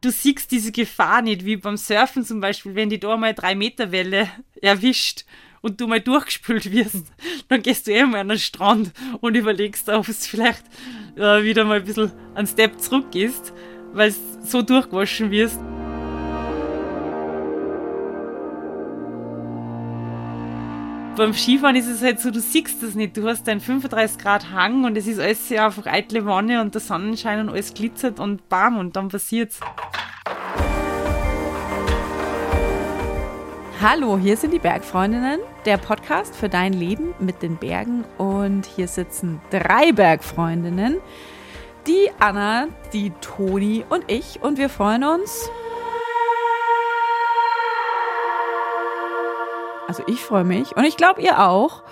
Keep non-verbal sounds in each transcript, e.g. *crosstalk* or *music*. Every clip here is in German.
du siehst diese Gefahr nicht, wie beim Surfen zum Beispiel, wenn die da mal drei Meter Welle erwischt und du mal durchgespült wirst, *laughs* dann gehst du eh mal an den Strand und überlegst, ob es vielleicht äh, wieder mal ein bisschen einen Step zurück ist, weil es so durchgewaschen wirst. Beim Skifahren ist es halt so, du siehst das nicht. Du hast einen 35 Grad Hang und es ist alles sehr einfach eitle Wanne und der Sonnenschein und alles glitzert und bam und dann passiert's. Hallo, hier sind die Bergfreundinnen, der Podcast für dein Leben mit den Bergen. Und hier sitzen drei Bergfreundinnen, die Anna, die Toni und ich. Und wir freuen uns. Also ich freue mich und ich glaube ihr auch,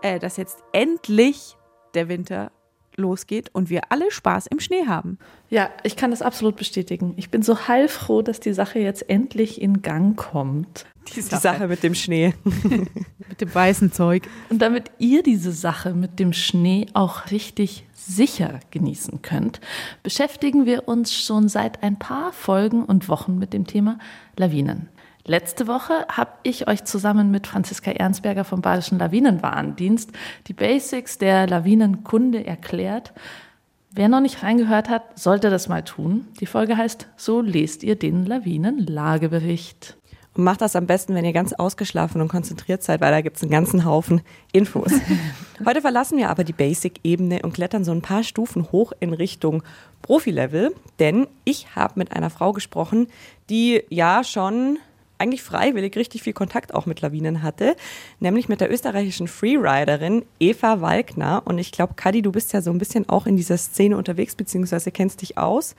äh, dass jetzt endlich der Winter losgeht und wir alle Spaß im Schnee haben. Ja, ich kann das absolut bestätigen. Ich bin so heilfroh, dass die Sache jetzt endlich in Gang kommt. Die Sache, die Sache mit dem Schnee. *laughs* mit dem weißen Zeug. Und damit ihr diese Sache mit dem Schnee auch richtig sicher genießen könnt, beschäftigen wir uns schon seit ein paar Folgen und Wochen mit dem Thema Lawinen. Letzte Woche habe ich euch zusammen mit Franziska Ernstberger vom Badischen Lawinenwarndienst die Basics der Lawinenkunde erklärt. Wer noch nicht reingehört hat, sollte das mal tun. Die Folge heißt So lest ihr den Lawinenlagebericht. Und macht das am besten, wenn ihr ganz ausgeschlafen und konzentriert seid, weil da gibt es einen ganzen Haufen Infos. *laughs* Heute verlassen wir aber die Basic-Ebene und klettern so ein paar Stufen hoch in Richtung Profi-Level, denn ich habe mit einer Frau gesprochen, die ja schon eigentlich freiwillig richtig viel Kontakt auch mit Lawinen hatte, nämlich mit der österreichischen Freeriderin Eva Walkner. Und ich glaube, Kadi, du bist ja so ein bisschen auch in dieser Szene unterwegs, beziehungsweise kennst dich aus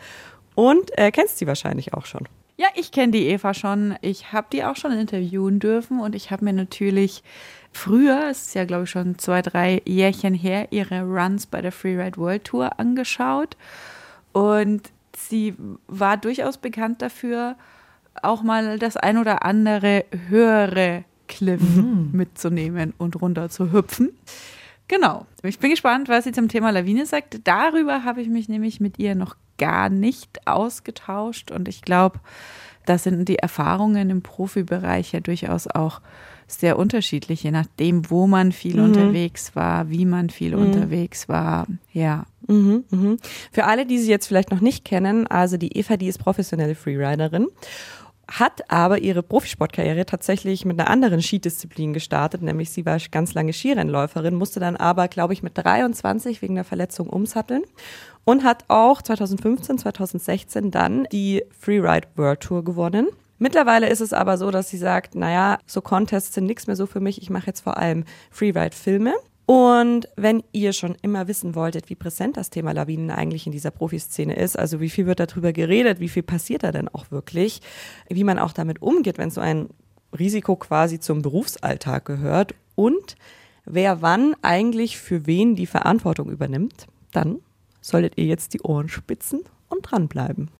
und äh, kennst sie wahrscheinlich auch schon. Ja, ich kenne die Eva schon. Ich habe die auch schon interviewen dürfen und ich habe mir natürlich früher, es ist ja glaube ich schon zwei, drei Jährchen her, ihre Runs bei der Freeride World Tour angeschaut. Und sie war durchaus bekannt dafür, auch mal das ein oder andere höhere Cliff mhm. mitzunehmen und runter zu hüpfen. Genau. Ich bin gespannt, was sie zum Thema Lawine sagt. Darüber habe ich mich nämlich mit ihr noch gar nicht ausgetauscht und ich glaube, da sind die Erfahrungen im Profibereich ja durchaus auch sehr unterschiedlich, je nachdem, wo man viel mhm. unterwegs war, wie man viel mhm. unterwegs war. Ja. Mhm, mh. Für alle, die sie jetzt vielleicht noch nicht kennen, also die Eva, die ist professionelle Freeriderin hat aber ihre Profisportkarriere tatsächlich mit einer anderen Skidisziplin gestartet, nämlich sie war ganz lange Skirennläuferin, musste dann aber, glaube ich, mit 23 wegen der Verletzung umsatteln und hat auch 2015, 2016 dann die Freeride World Tour gewonnen. Mittlerweile ist es aber so, dass sie sagt, naja, so Contests sind nichts mehr so für mich, ich mache jetzt vor allem Freeride-Filme und wenn ihr schon immer wissen wolltet, wie präsent das Thema Lawinen eigentlich in dieser Profiszene ist, also wie viel wird darüber geredet, wie viel passiert da denn auch wirklich, wie man auch damit umgeht, wenn so ein Risiko quasi zum Berufsalltag gehört und wer wann eigentlich für wen die Verantwortung übernimmt, dann solltet ihr jetzt die Ohren spitzen und dranbleiben.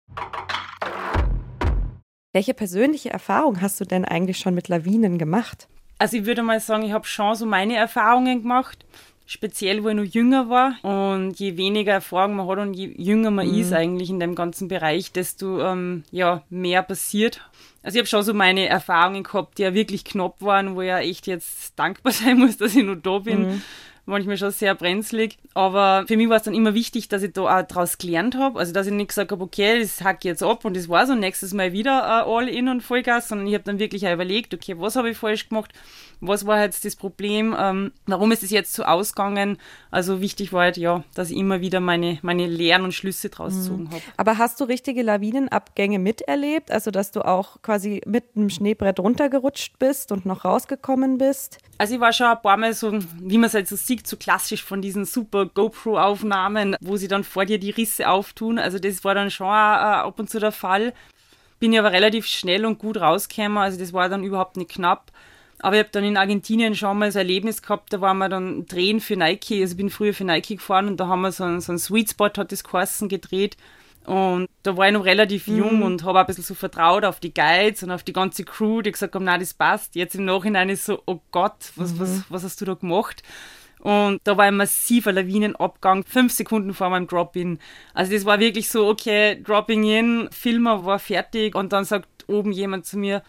Welche persönliche Erfahrung hast du denn eigentlich schon mit Lawinen gemacht? Also ich würde mal sagen, ich habe schon so meine Erfahrungen gemacht, speziell wo ich noch jünger war. Und je weniger Erfahrung man hat und je jünger man mhm. ist eigentlich in dem ganzen Bereich, desto ähm, ja, mehr passiert. Also ich habe schon so meine Erfahrungen gehabt, die ja wirklich knapp waren, wo ich ja echt jetzt dankbar *laughs* sein muss, dass ich noch da bin. Mhm manchmal schon sehr brenzlig. Aber für mich war es dann immer wichtig, dass ich da auch daraus gelernt habe. Also, dass ich nicht gesagt habe, okay, das hack ich jetzt ab und das war's und nächstes Mal wieder äh, all in und Vollgas, sondern ich habe dann wirklich auch überlegt, okay, was habe ich falsch gemacht? Was war jetzt das Problem? Ähm, warum ist es jetzt so ausgegangen? Also, wichtig war halt, ja, dass ich immer wieder meine, meine Lehren und Schlüsse draus mhm. gezogen habe. Aber hast du richtige Lawinenabgänge miterlebt? Also, dass du auch quasi mit einem Schneebrett runtergerutscht bist und noch rausgekommen bist? Also, ich war schon ein paar Mal so, wie man es halt so sieht, sieht, so klassisch von diesen super GoPro-Aufnahmen, wo sie dann vor dir die Risse auftun. Also das war dann schon äh, ab und zu der Fall. Bin ich aber relativ schnell und gut rausgekommen, also das war dann überhaupt nicht knapp. Aber ich habe dann in Argentinien schon mal so ein Erlebnis gehabt, da waren wir dann drehen für Nike. Also ich bin früher für Nike gefahren und da haben wir so einen, so einen Sweet Spot, hat das geheißen, gedreht. Und da war ich noch relativ mhm. jung und habe ein bisschen so vertraut auf die Guides und auf die ganze Crew, die gesagt haben, na das passt. Jetzt im Nachhinein ist so, oh Gott, was, mhm. was, was hast du da gemacht? Und da war ein massiver Lawinenabgang, fünf Sekunden vor meinem Drop-In. Also das war wirklich so, okay, Dropping in, Filmer war fertig und dann sagt oben jemand zu mir,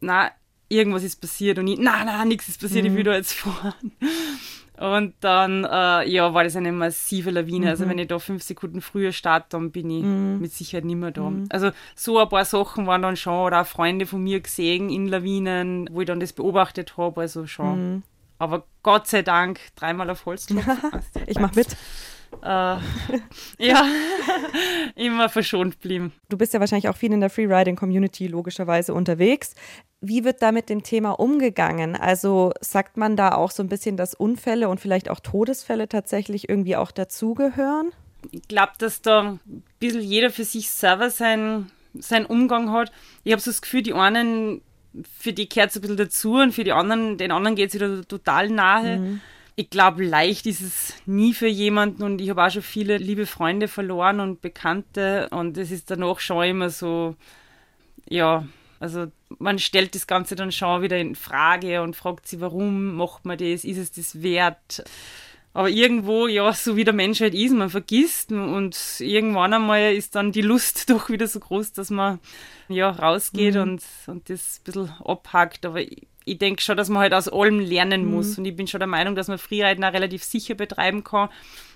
na, irgendwas ist passiert und ich, na, na, nichts ist passiert, mhm. ich will da jetzt fahren. Und dann, äh, ja, war das eine massive Lawine. Also mhm. Also wenn ich da fünf Sekunden früher starte, dann bin ich mhm. mit Sicherheit nicht mehr da. Mhm. Also so ein paar Sachen waren dann schon, oder auch Freunde von mir gesehen in Lawinen, wo ich dann das beobachtet habe, also schon. Aber Gott sei Dank dreimal auf Holz. *laughs* ich mach mit. Äh, ja, *laughs* immer verschont blieben. Du bist ja wahrscheinlich auch viel in der Freeriding-Community logischerweise unterwegs. Wie wird da mit dem Thema umgegangen? Also sagt man da auch so ein bisschen, dass Unfälle und vielleicht auch Todesfälle tatsächlich irgendwie auch dazugehören? Ich glaube, dass da ein bisschen jeder für sich selber seinen, seinen Umgang hat. Ich habe so das Gefühl, die einen, für die kehrt es ein bisschen dazu und für die anderen, den anderen geht es wieder total nahe. Mhm. Ich glaube, leicht ist es nie für jemanden und ich habe auch schon viele liebe Freunde verloren und Bekannte und es ist danach schon immer so, ja, also man stellt das Ganze dann schon wieder in Frage und fragt sich, warum macht man das, ist es das wert? Aber irgendwo, ja, so wie der Mensch halt ist, man vergisst und irgendwann einmal ist dann die Lust *laughs* doch wieder so groß, dass man ja rausgeht mhm. und, und das ein bisschen abhackt. Aber ich, ich denke schon, dass man halt aus allem lernen mhm. muss. Und ich bin schon der Meinung, dass man Freeriden auch relativ sicher betreiben kann,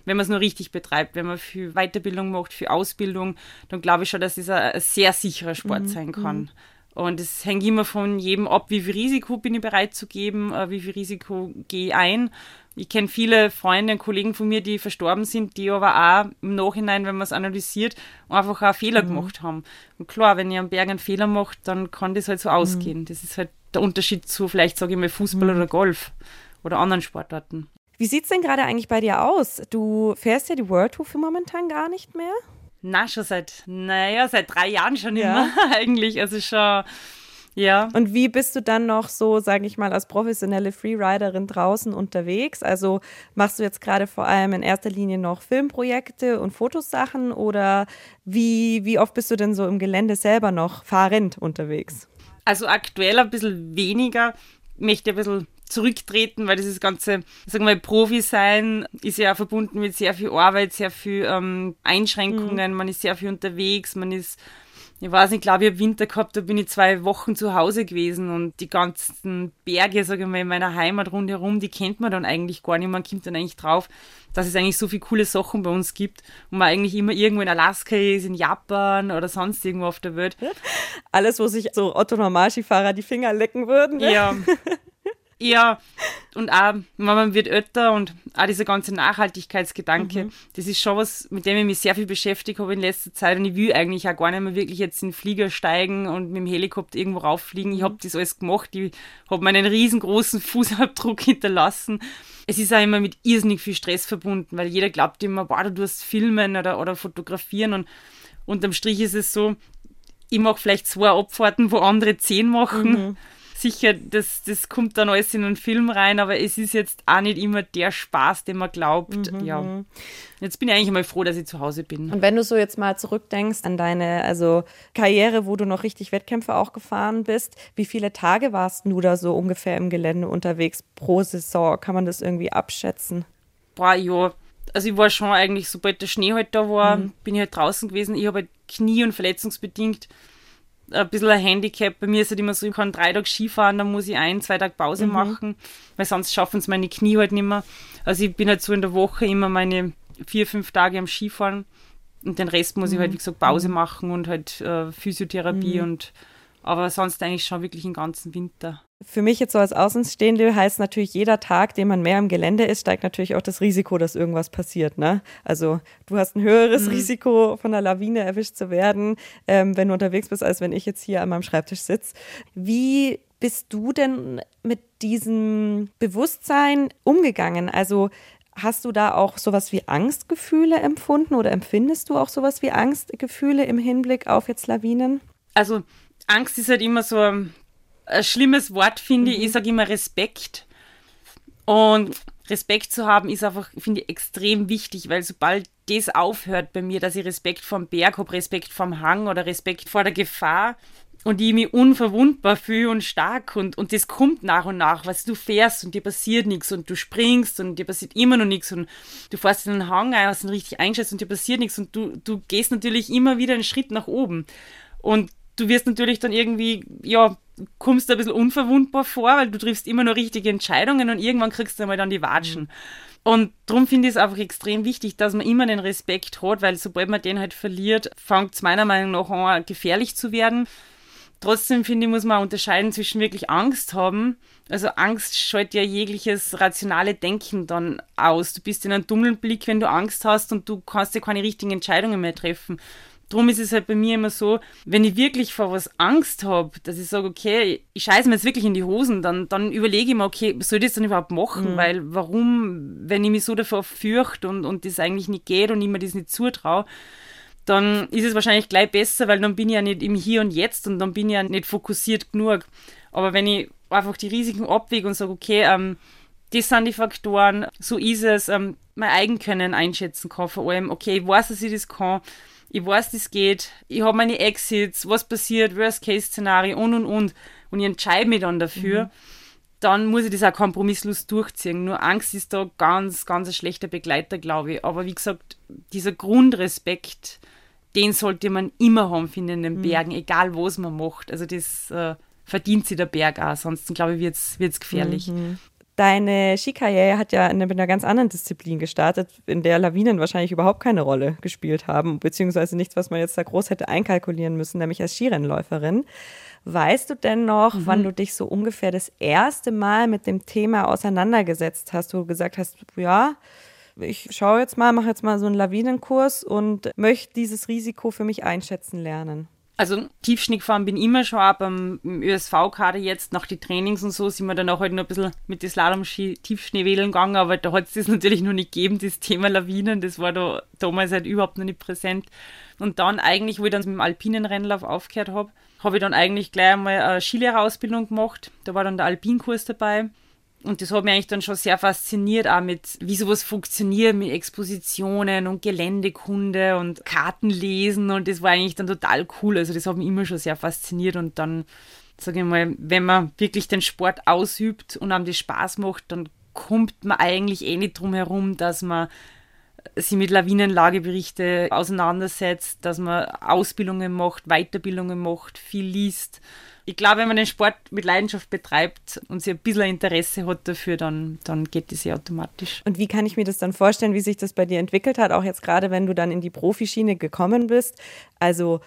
wenn man es nur richtig betreibt. Wenn man viel Weiterbildung macht, viel Ausbildung, dann glaube ich schon, dass es ein, ein sehr sicherer Sport mhm. sein kann. Mhm. Und es hängt immer von jedem ab, wie viel Risiko bin ich bereit zu geben, äh, wie viel Risiko gehe ich ein. Ich kenne viele Freunde und Kollegen von mir, die verstorben sind, die aber auch im Nachhinein, wenn man es analysiert, einfach auch Fehler mhm. gemacht haben. Und klar, wenn ihr am Berg einen Fehler macht, dann kann das halt so ausgehen. Mhm. Das ist halt der Unterschied zu vielleicht, sage ich mal, Fußball mhm. oder Golf oder anderen Sportarten. Wie sieht es denn gerade eigentlich bei dir aus? Du fährst ja die World Tour für momentan gar nicht mehr? Na, schon seit, naja, seit drei Jahren schon ja. immer *laughs* eigentlich. Also schon, ja. Und wie bist du dann noch so, sage ich mal, als professionelle Freeriderin draußen unterwegs? Also machst du jetzt gerade vor allem in erster Linie noch Filmprojekte und Fotosachen oder wie, wie oft bist du denn so im Gelände selber noch fahrend unterwegs? Also aktuell ein bisschen weniger, möchte ein bisschen zurücktreten, weil dieses ganze, sagen wir, Profi sein ist ja verbunden mit sehr viel Arbeit, sehr viel ähm, Einschränkungen, mhm. man ist sehr viel unterwegs, man ist ich weiß nicht, glaube ich, habe Winter gehabt, da bin ich zwei Wochen zu Hause gewesen und die ganzen Berge, sage ich mal, in meiner Heimat rundherum, die kennt man dann eigentlich gar nicht. Man kommt dann eigentlich drauf, dass es eigentlich so viele coole Sachen bei uns gibt und man eigentlich immer irgendwo in Alaska ist, in Japan oder sonst irgendwo auf der Welt. Alles, wo sich so Otto-Normalskifahrer die Finger lecken würden. Ne? Ja, *laughs* Ja, und auch, man wird älter und auch dieser ganze Nachhaltigkeitsgedanke, mhm. das ist schon was, mit dem ich mich sehr viel beschäftigt habe in letzter Zeit und ich will eigentlich auch gar nicht mehr wirklich jetzt in den Flieger steigen und mit dem Helikopter irgendwo rauffliegen. Ich habe das alles gemacht, ich habe meinen riesengroßen *laughs* Fußabdruck hinterlassen. Es ist auch immer mit irrsinnig viel Stress verbunden, weil jeder glaubt immer, boah, du tust filmen oder, oder fotografieren und unterm Strich ist es so, ich mache vielleicht zwei Abfahrten, wo andere zehn machen. Mhm sicher, das, das kommt dann alles in einen Film rein, aber es ist jetzt auch nicht immer der Spaß, den man glaubt. Mhm. Ja. Mhm. Jetzt bin ich eigentlich mal froh, dass ich zu Hause bin. Und wenn du so jetzt mal zurückdenkst an deine also Karriere, wo du noch richtig Wettkämpfe auch gefahren bist, wie viele Tage warst du da so ungefähr im Gelände unterwegs pro Saison? Kann man das irgendwie abschätzen? Boah, ja. Also ich war schon eigentlich, sobald der Schnee halt da war, mhm. bin ich halt draußen gewesen. Ich habe halt Knie- und verletzungsbedingt ein bisschen ein Handicap. Bei mir ist es halt immer so, ich kann drei Tage Skifahren, dann muss ich ein, zwei Tage Pause mhm. machen, weil sonst schaffen es meine Knie halt nicht mehr. Also ich bin halt so in der Woche immer meine vier, fünf Tage am Skifahren und den Rest muss mhm. ich halt, wie gesagt, Pause mhm. machen und halt äh, Physiotherapie mhm. und aber sonst eigentlich schon wirklich den ganzen Winter. Für mich jetzt so als Außenstehende heißt natürlich, jeder Tag, den man mehr im Gelände ist, steigt natürlich auch das Risiko, dass irgendwas passiert. Ne? Also du hast ein höheres mhm. Risiko, von einer Lawine erwischt zu werden, ähm, wenn du unterwegs bist, als wenn ich jetzt hier an meinem Schreibtisch sitze. Wie bist du denn mit diesem Bewusstsein umgegangen? Also Hast du da auch sowas wie Angstgefühle empfunden oder empfindest du auch sowas wie Angstgefühle im Hinblick auf jetzt Lawinen? Also Angst ist halt immer so ein, ein schlimmes Wort, finde mhm. ich. Ich sage immer Respekt. Und Respekt zu haben ist einfach, finde ich, extrem wichtig, weil sobald das aufhört bei mir, dass ich Respekt vom Berg habe, Respekt vom Hang oder Respekt vor der Gefahr, und ich mich unverwundbar fühle und stark und, und das kommt nach und nach, was du fährst und dir passiert nichts und du springst und dir passiert immer noch nichts und du fährst in den Hang ein, hast ihn richtig eingeschätzt und dir passiert nichts und du, du gehst natürlich immer wieder einen Schritt nach oben und du wirst natürlich dann irgendwie, ja, kommst ein bisschen unverwundbar vor, weil du triffst immer nur richtige Entscheidungen und irgendwann kriegst du einmal dann die Watschen. Und darum finde ich es einfach extrem wichtig, dass man immer den Respekt hat, weil sobald man den halt verliert, fängt es meiner Meinung nach an, gefährlich zu werden. Trotzdem finde ich, muss man unterscheiden zwischen wirklich Angst haben. Also Angst schaltet ja jegliches rationale Denken dann aus. Du bist in einem dummen Blick, wenn du Angst hast und du kannst dir keine richtigen Entscheidungen mehr treffen. Drum ist es halt bei mir immer so, wenn ich wirklich vor was Angst habe, dass ich sage, okay, ich scheiße mir jetzt wirklich in die Hosen, dann, dann überlege ich mir, okay, soll ich das dann überhaupt machen? Mhm. Weil warum, wenn ich mich so davor fürchte und, und das eigentlich nicht geht und ich mir das nicht zutraue, dann ist es wahrscheinlich gleich besser, weil dann bin ich ja nicht im Hier und Jetzt und dann bin ich ja nicht fokussiert genug. Aber wenn ich einfach die Risiken abwäge und sage, okay, ähm, das sind die Faktoren, so ist es, ähm, mein Eigenkönnen einschätzen kann vor allem, okay, ich weiß, dass ich das kann, ich weiß, das geht, ich habe meine Exits, was passiert, Worst-Case-Szenario und und und und ich entscheide mich dann dafür, mhm. dann muss ich das auch kompromisslos durchziehen. Nur Angst ist da ganz, ganz ein schlechter Begleiter, glaube ich. Aber wie gesagt, dieser Grundrespekt, den sollte man immer haben, finde ich, in den mhm. Bergen, egal was man macht. Also das äh, verdient sich der Berg auch, sonst glaube ich, wird es gefährlich. Mhm. Deine Skikarriere hat ja in einer ganz anderen Disziplin gestartet, in der Lawinen wahrscheinlich überhaupt keine Rolle gespielt haben, beziehungsweise nichts, was man jetzt da groß hätte einkalkulieren müssen, nämlich als Skirennläuferin. Weißt du denn noch, mhm. wann du dich so ungefähr das erste Mal mit dem Thema auseinandergesetzt hast, wo du gesagt hast, ja, ich schaue jetzt mal, mache jetzt mal so einen Lawinenkurs und möchte dieses Risiko für mich einschätzen lernen? Also Tiefschnee gefahren bin ich immer schon, aber im ÖSV-Kader jetzt nach den Trainings und so sind wir dann auch halt noch ein bisschen mit den Slalom-Ski Tiefschnee wählen gegangen, aber da hat es das *laughs* natürlich noch nicht gegeben, das Thema Lawinen, das war da damals halt überhaupt noch nicht präsent. Und dann eigentlich, wo ich dann mit dem alpinen Rennlauf aufgehört habe, habe ich dann eigentlich gleich einmal eine Skilehrerausbildung gemacht. Da war dann der Alpinkurs dabei. Und das hat mich eigentlich dann schon sehr fasziniert, auch mit, wie sowas funktioniert, mit Expositionen und Geländekunde und Kartenlesen. Und das war eigentlich dann total cool. Also das hat mich immer schon sehr fasziniert. Und dann, sage ich mal, wenn man wirklich den Sport ausübt und einem das Spaß macht, dann kommt man eigentlich eh nicht drum herum, dass man sich mit Lawinenlageberichte auseinandersetzt, dass man Ausbildungen macht, Weiterbildungen macht, viel liest ich glaube, wenn man den Sport mit Leidenschaft betreibt und sich ein bisschen Interesse hat dafür, dann, dann geht das ja automatisch. Und wie kann ich mir das dann vorstellen, wie sich das bei dir entwickelt hat, auch jetzt gerade, wenn du dann in die Profischiene gekommen bist? Also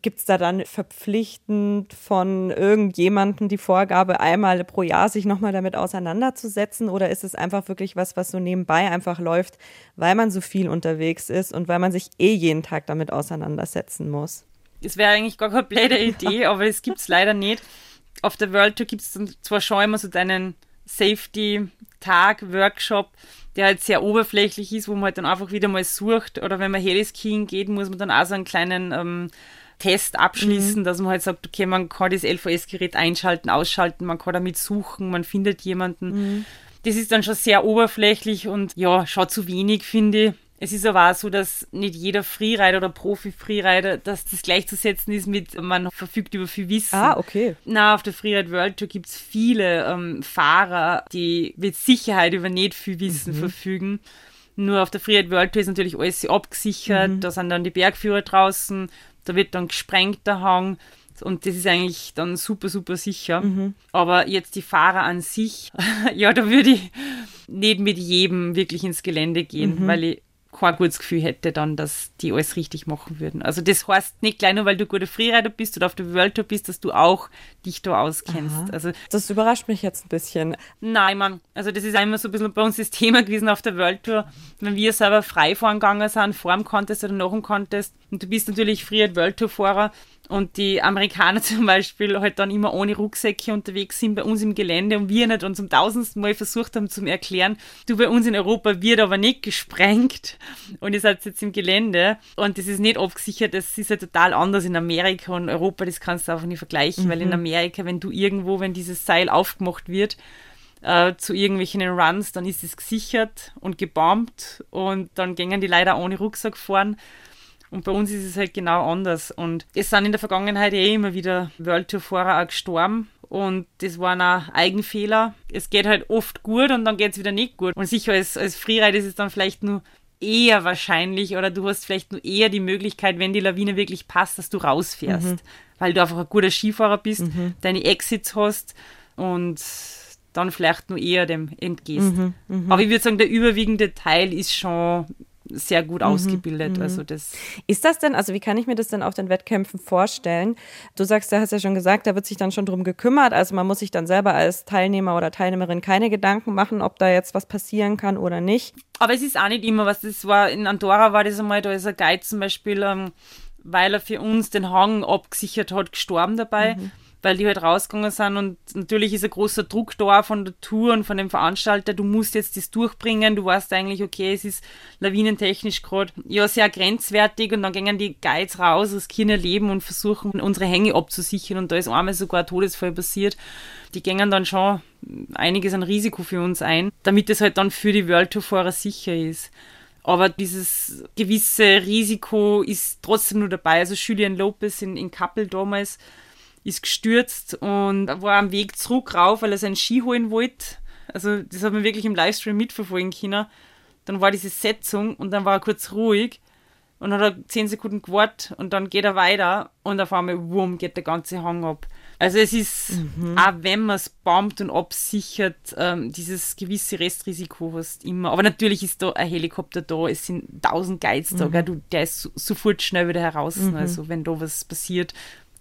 gibt es da dann verpflichtend von irgendjemandem die Vorgabe, einmal pro Jahr sich nochmal damit auseinanderzusetzen? Oder ist es einfach wirklich was, was so nebenbei einfach läuft, weil man so viel unterwegs ist und weil man sich eh jeden Tag damit auseinandersetzen muss? Das wäre eigentlich gar keine blöde *laughs* Idee, aber das gibt es leider nicht. Auf der World Tour gibt es zwar schon immer so deinen Safety-Tag, Workshop, der halt sehr oberflächlich ist, wo man halt dann einfach wieder mal sucht. Oder wenn man Heliskiing geht, muss man dann auch so einen kleinen ähm, Test abschließen, mhm. dass man halt sagt, okay, man kann das LVS-Gerät einschalten, ausschalten, man kann damit suchen, man findet jemanden. Mhm. Das ist dann schon sehr oberflächlich und ja, schaut zu wenig, finde ich. Es ist aber auch so, dass nicht jeder Freerider oder Profi-Freerider, dass das gleichzusetzen ist mit, man verfügt über viel Wissen. Ah, okay. Na, auf der Freeride World Tour gibt es viele ähm, Fahrer, die mit Sicherheit über nicht viel Wissen mhm. verfügen. Nur auf der Freeride World Tour ist natürlich alles abgesichert, mhm. da sind dann die Bergführer draußen, da wird dann gesprengt der Hang. Und das ist eigentlich dann super, super sicher. Mhm. Aber jetzt die Fahrer an sich, *laughs* ja, da würde ich nicht mit jedem wirklich ins Gelände gehen, mhm. weil ich kein gutes Gefühl hätte dann, dass die alles richtig machen würden. Also das heißt nicht gleich nur, weil du guter Freerider bist oder auf der World Tour bist, dass du auch dich da auskennst. Aha. Also das überrascht mich jetzt ein bisschen. Nein, man, also das ist einmal so ein bisschen bei uns das Thema gewesen auf der World Tour, wenn wir selber frei fahren gegangen sind, vor dem Contest oder nach dem Contest und du bist natürlich Freeride World Tour Fahrer und die Amerikaner *laughs* zum Beispiel halt dann immer ohne Rucksäcke unterwegs sind bei uns im Gelände und wir nicht uns zum tausendsten Mal versucht haben zu erklären, du bei uns in Europa wird aber nicht gesprengt und ihr seid jetzt im Gelände und das ist nicht abgesichert, das ist ja total anders in Amerika und Europa, das kannst du einfach nicht vergleichen, mhm. weil in mhm. Amerika, wenn du irgendwo, wenn dieses Seil aufgemacht wird, äh, zu irgendwelchen Runs, dann ist es gesichert und gebombt und dann gingen die leider ohne Rucksack fahren Und bei uns ist es halt genau anders. Und es sind in der Vergangenheit eh immer wieder World Tour-Fahrer auch gestorben. Und das waren auch Eigenfehler. Es geht halt oft gut und dann geht es wieder nicht gut. Und sicher als, als Freeride ist es dann vielleicht nur eher wahrscheinlich oder du hast vielleicht nur eher die Möglichkeit, wenn die Lawine wirklich passt, dass du rausfährst. Mhm. Weil du einfach ein guter Skifahrer bist, mhm. deine Exits hast und dann vielleicht nur eher dem entgehst. Mhm, mh. Aber ich würde sagen, der überwiegende Teil ist schon sehr gut mhm, ausgebildet. Mhm. Also das ist das denn, also wie kann ich mir das denn auf den Wettkämpfen vorstellen? Du sagst, du hast ja schon gesagt, da wird sich dann schon drum gekümmert. Also man muss sich dann selber als Teilnehmer oder Teilnehmerin keine Gedanken machen, ob da jetzt was passieren kann oder nicht. Aber es ist auch nicht immer was. Das war in Andorra war das einmal, da ist ein Guide zum Beispiel, ähm, weil er für uns den Hang abgesichert hat, gestorben dabei. Mhm weil die halt rausgegangen sind und natürlich ist ein großer Druck da von der Tour und von dem Veranstalter, du musst jetzt das durchbringen, du weißt eigentlich, okay, es ist lawinentechnisch gerade ja sehr grenzwertig und dann gehen die Guides raus, riskieren ihr Leben und versuchen unsere Hänge abzusichern und da ist einmal sogar ein Todesfall passiert. Die gehen dann schon einiges an Risiko für uns ein, damit es halt dann für die World Tour Fahrer sicher ist. Aber dieses gewisse Risiko ist trotzdem nur dabei. Also Julian Lopez in, in Kappel damals, ist gestürzt und war am Weg zurück rauf, weil er seinen Ski holen wollte. Also das hat man wirklich im Livestream mitverfolgen können. Dann war diese Setzung und dann war er kurz ruhig und dann hat er zehn Sekunden gewartet und dann geht er weiter und auf einmal, wumm, geht der ganze Hang ab. Also es ist, mhm. auch wenn man es bombt und absichert, ähm, dieses gewisse Restrisiko hast immer. Aber natürlich ist da ein Helikopter da, es sind tausend Guides da, mhm. du, der ist sofort schnell wieder heraus. Mhm. Also wenn da was passiert,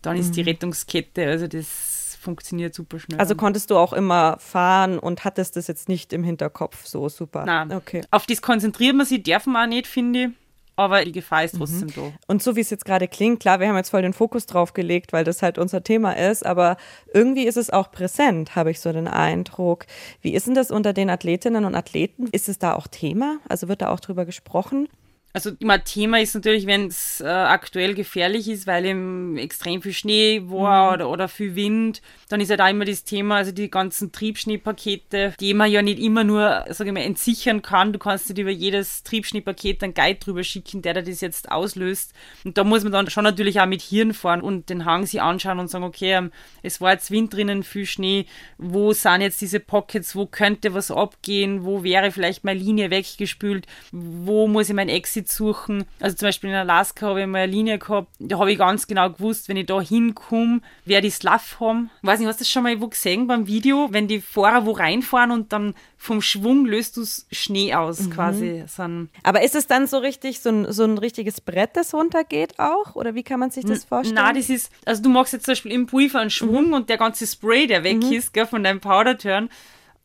dann ist die mhm. Rettungskette, also das funktioniert super schnell. Also konntest du auch immer fahren und hattest das jetzt nicht im Hinterkopf so super? Nein, okay. auf das konzentriert man sich, darf man auch nicht, finde ich. Aber die Gefahr ist trotzdem mhm. da. Und so wie es jetzt gerade klingt, klar, wir haben jetzt voll den Fokus drauf gelegt, weil das halt unser Thema ist, aber irgendwie ist es auch präsent, habe ich so den Eindruck. Wie ist denn das unter den Athletinnen und Athleten? Ist es da auch Thema? Also wird da auch drüber gesprochen? Also immer Thema ist natürlich, wenn es äh, aktuell gefährlich ist, weil eben extrem viel Schnee war mhm. oder, oder viel Wind, dann ist ja da immer das Thema, also die ganzen Triebschneepakete, die man ja nicht immer nur, sage ich mal, entsichern kann. Du kannst nicht über jedes Triebschneepaket einen Guide drüber schicken, der das jetzt auslöst. Und da muss man dann schon natürlich auch mit Hirn fahren und den Hang sich anschauen und sagen, okay, ähm, es war jetzt Wind drinnen, viel Schnee, wo sind jetzt diese Pockets, wo könnte was abgehen, wo wäre vielleicht meine Linie weggespült, wo muss ich mein Exit Exit suchen. Also zum Beispiel in Alaska habe ich mal eine Linie gehabt, da habe ich ganz genau gewusst, wenn ich da hinkomme, wer die Slav haben. Ich weiß nicht, hast du das schon mal wo gesehen beim Video, wenn die Fahrer wo reinfahren und dann vom Schwung löst du Schnee aus mhm. quasi. So Aber ist es dann so richtig, so ein, so ein richtiges Brett, das runtergeht auch? Oder wie kann man sich das vorstellen? Nein, das ist, also du machst jetzt zum Beispiel im Pulver einen Schwung mhm. und der ganze Spray, der weg mhm. ist, gell, von deinem Powder-Turn,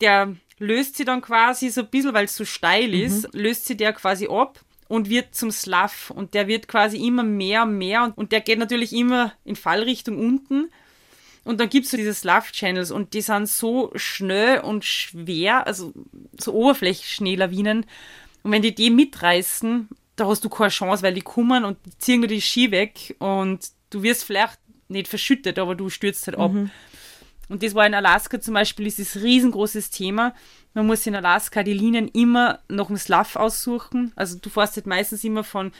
der löst sie dann quasi so ein bisschen, weil es so steil ist, mhm. löst sie der quasi ab und wird zum Slav und der wird quasi immer mehr und mehr und, und der geht natürlich immer in Fallrichtung unten. Und dann gibt es so diese Slav-Channels und die sind so schnell und schwer, also so Oberflächenschneelawinen. Und wenn die die mitreißen, da hast du keine Chance, weil die kommen und ziehen dir die Ski weg und du wirst vielleicht nicht verschüttet, aber du stürzt halt ab. Mhm. Und das war in Alaska zum Beispiel dieses riesengroßes Thema. Man muss in Alaska die Linien immer nach dem Slav aussuchen. Also du fährst halt meistens immer von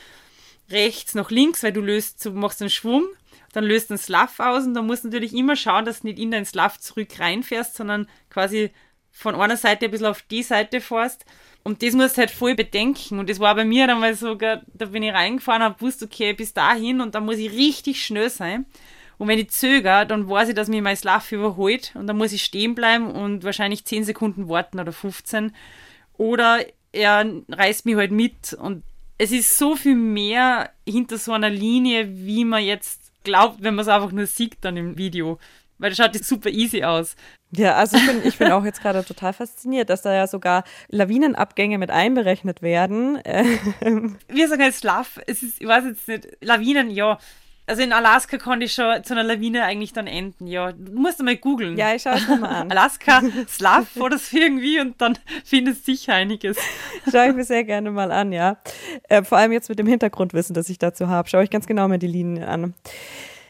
rechts nach links, weil du löst, du machst einen Schwung, dann löst einen Slav aus und dann musst du natürlich immer schauen, dass du nicht in deinen Slav zurück reinfährst, sondern quasi von einer Seite ein bisschen auf die Seite fährst. Und das musst du halt voll bedenken. Und das war bei mir dann mal sogar, da bin ich reingefahren, habe gewusst, okay, bis dahin und dann muss ich richtig schnell sein. Und wenn ich zögere, dann weiß ich, dass mich mein Slav überholt und dann muss ich stehen bleiben und wahrscheinlich 10 Sekunden warten oder 15. Oder er reißt mich halt mit und es ist so viel mehr hinter so einer Linie, wie man jetzt glaubt, wenn man es einfach nur sieht dann im Video. Weil das schaut jetzt super easy aus. Ja, also ich bin, ich bin *laughs* auch jetzt gerade total fasziniert, dass da ja sogar Lawinenabgänge mit einberechnet werden. Wir sagen jetzt Slav, es ist, ich weiß jetzt nicht, Lawinen, ja, also in Alaska konnte ich schon zu einer Lawine eigentlich dann enden, ja. Du musst mal googeln. Ja, ich schaue es mir mal an. *laughs* Alaska, Slav oder so irgendwie und dann *laughs* findest du sicher einiges. Schaue ich mir sehr gerne mal an, ja. Äh, vor allem jetzt mit dem Hintergrundwissen, das ich dazu habe, schaue ich ganz genau mir die Linien an.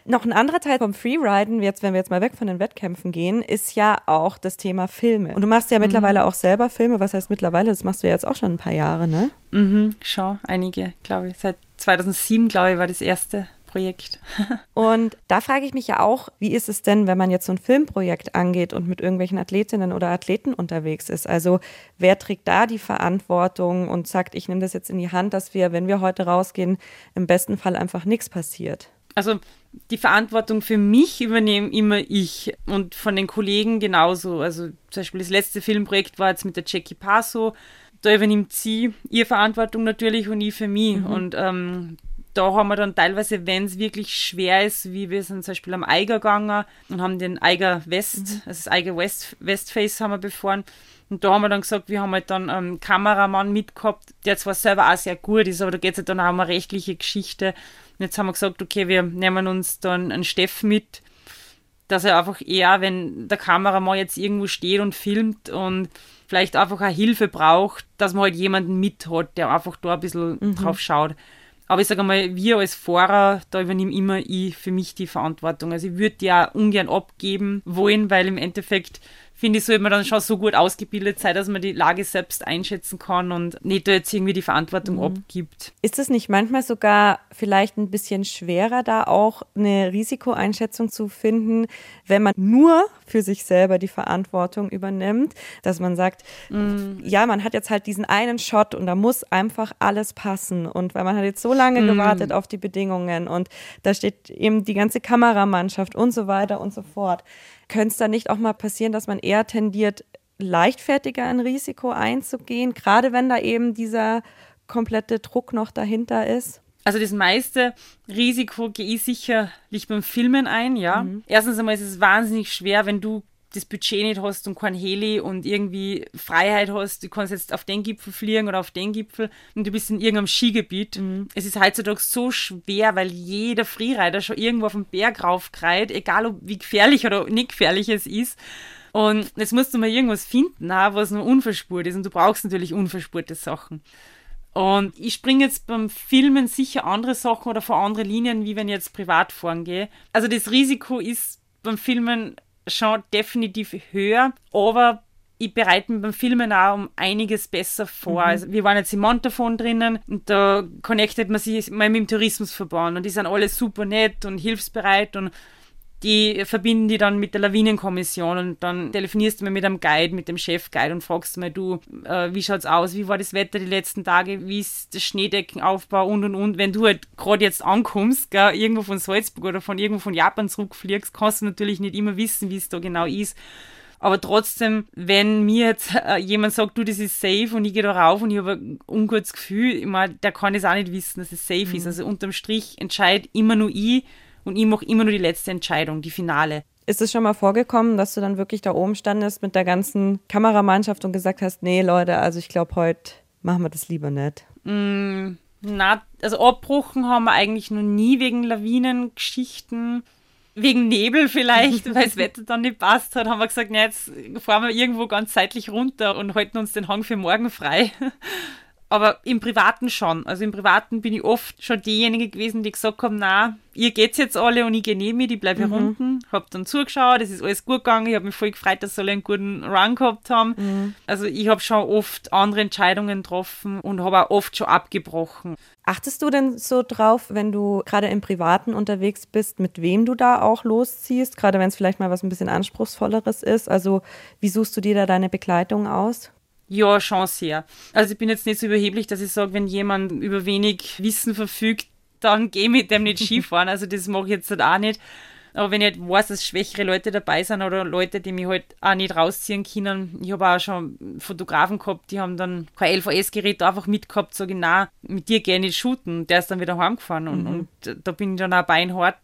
Noch ein anderer Teil vom Freeriden, jetzt, wenn wir jetzt mal weg von den Wettkämpfen gehen, ist ja auch das Thema Filme. Und du machst ja mhm. mittlerweile auch selber Filme. Was heißt mittlerweile? Das machst du ja jetzt auch schon ein paar Jahre, ne? Mhm, schon einige, glaube ich. Seit 2007, glaube ich, war das erste Projekt. *laughs* und da frage ich mich ja auch, wie ist es denn, wenn man jetzt so ein Filmprojekt angeht und mit irgendwelchen Athletinnen oder Athleten unterwegs ist? Also wer trägt da die Verantwortung und sagt, ich nehme das jetzt in die Hand, dass wir, wenn wir heute rausgehen, im besten Fall einfach nichts passiert? Also die Verantwortung für mich übernehme immer ich und von den Kollegen genauso. Also zum Beispiel das letzte Filmprojekt war jetzt mit der Jackie Paso. Da übernimmt sie ihre Verantwortung natürlich und ich für mich. Mhm. Und ähm, da haben wir dann teilweise, wenn es wirklich schwer ist, wie wir sind zum Beispiel am Eiger gegangen und haben den Eiger West, mhm. also das Eiger West, Westface haben wir befahren. Und da haben wir dann gesagt, wir haben halt dann einen Kameramann mitgehabt, der zwar selber auch sehr gut ist, aber da geht es halt dann auch um eine rechtliche Geschichte. Und jetzt haben wir gesagt, okay, wir nehmen uns dann einen Steff mit, dass er einfach eher, wenn der Kameramann jetzt irgendwo steht und filmt und vielleicht einfach eine Hilfe braucht, dass man halt jemanden mit hat, der einfach da ein bisschen mhm. drauf schaut. Aber ich sage mal, wir als Fahrer, da übernehme immer ich für mich die Verantwortung. Also ich würde auch ungern abgeben wollen, weil im Endeffekt finde ich, sollte man dann schon so gut ausgebildet sein, dass man die Lage selbst einschätzen kann und nicht da jetzt irgendwie die Verantwortung mhm. abgibt. Ist es nicht manchmal sogar vielleicht ein bisschen schwerer, da auch eine Risikoeinschätzung zu finden, wenn man nur für sich selber die Verantwortung übernimmt, dass man sagt, mhm. ja, man hat jetzt halt diesen einen Shot und da muss einfach alles passen und weil man hat jetzt so lange mhm. gewartet auf die Bedingungen und da steht eben die ganze Kameramannschaft und so weiter und so fort. Könnte es da nicht auch mal passieren, dass man eher tendiert, leichtfertiger ein Risiko einzugehen, gerade wenn da eben dieser komplette Druck noch dahinter ist? Also das meiste Risiko gehe ich sicherlich beim Filmen ein, ja. Mhm. Erstens einmal ist es wahnsinnig schwer, wenn du das Budget nicht hast und kein Heli und irgendwie Freiheit hast, du kannst jetzt auf den Gipfel fliegen oder auf den Gipfel und du bist in irgendeinem Skigebiet. Mhm. Es ist heutzutage so schwer, weil jeder Freerider schon irgendwo auf den Berg raufkreit, egal ob wie gefährlich oder nicht gefährlich es ist. Und jetzt musst du mal irgendwas finden, was nur unverspurt ist und du brauchst natürlich unverspurte Sachen. Und ich springe jetzt beim Filmen sicher andere Sachen oder vor andere Linien, wie wenn ich jetzt privat fahren gehe. Also das Risiko ist beim Filmen schon definitiv höher, aber ich bereite mich beim Filmen auch um einiges besser vor. Mhm. Also wir waren jetzt im Montafon drinnen und da connectet man sich mal mit dem Tourismusverband und die sind alle super nett und hilfsbereit und die verbinden die dann mit der Lawinenkommission und dann telefonierst du mal mit einem Guide, mit dem Chefguide und fragst mal, du, äh, wie schaut's aus, wie war das Wetter die letzten Tage, wie ist der Schneedeckenaufbau und und und. Wenn du halt gerade jetzt ankommst, gell, irgendwo von Salzburg oder von irgendwo von Japan zurückfliegst, kannst du natürlich nicht immer wissen, wie es da genau ist. Aber trotzdem, wenn mir jetzt äh, jemand sagt, du, das ist safe und ich gehe da rauf und ich habe ein ungutes Gefühl, ich mein, der kann es auch nicht wissen, dass es safe mhm. ist. Also unterm Strich entscheidet immer nur ich, und ich mache immer nur die letzte Entscheidung, die Finale. Ist es schon mal vorgekommen, dass du dann wirklich da oben standest mit der ganzen Kameramannschaft und gesagt hast, nee Leute, also ich glaube, heute machen wir das lieber nicht? Mm, na, also Abbruchen haben wir eigentlich noch nie wegen Lawinengeschichten. Wegen Nebel vielleicht, *laughs* weil das Wetter dann nicht passt hat, haben wir gesagt, na, jetzt fahren wir irgendwo ganz seitlich runter und halten uns den Hang für morgen frei. Aber im Privaten schon. Also im Privaten bin ich oft schon diejenige gewesen, die gesagt haben, na, ihr geht's jetzt alle und ich gehe neben mir, die bleibe hier mhm. unten. Hab dann zugeschaut, es ist alles gut gegangen. Ich habe mich voll gefreut, dass alle einen guten Run gehabt haben. Mhm. Also ich habe schon oft andere Entscheidungen getroffen und habe auch oft schon abgebrochen. Achtest du denn so drauf, wenn du gerade im Privaten unterwegs bist, mit wem du da auch losziehst, gerade wenn es vielleicht mal was ein bisschen anspruchsvolleres ist? Also wie suchst du dir da deine Begleitung aus? Ja, schon sehr. Also ich bin jetzt nicht so überheblich, dass ich sage, wenn jemand über wenig Wissen verfügt, dann gehe mit dem nicht Skifahren. Also das mache ich jetzt halt auch nicht. Aber wenn ich halt weiß, dass schwächere Leute dabei sind oder Leute, die mich halt auch nicht rausziehen können, ich habe auch schon Fotografen gehabt, die haben dann kein LVS-Gerät einfach mitgehabt, sage ich, nein, mit dir gehe ich nicht shooten. Der ist dann wieder heimgefahren und, mhm. und da bin ich dann auch beinhart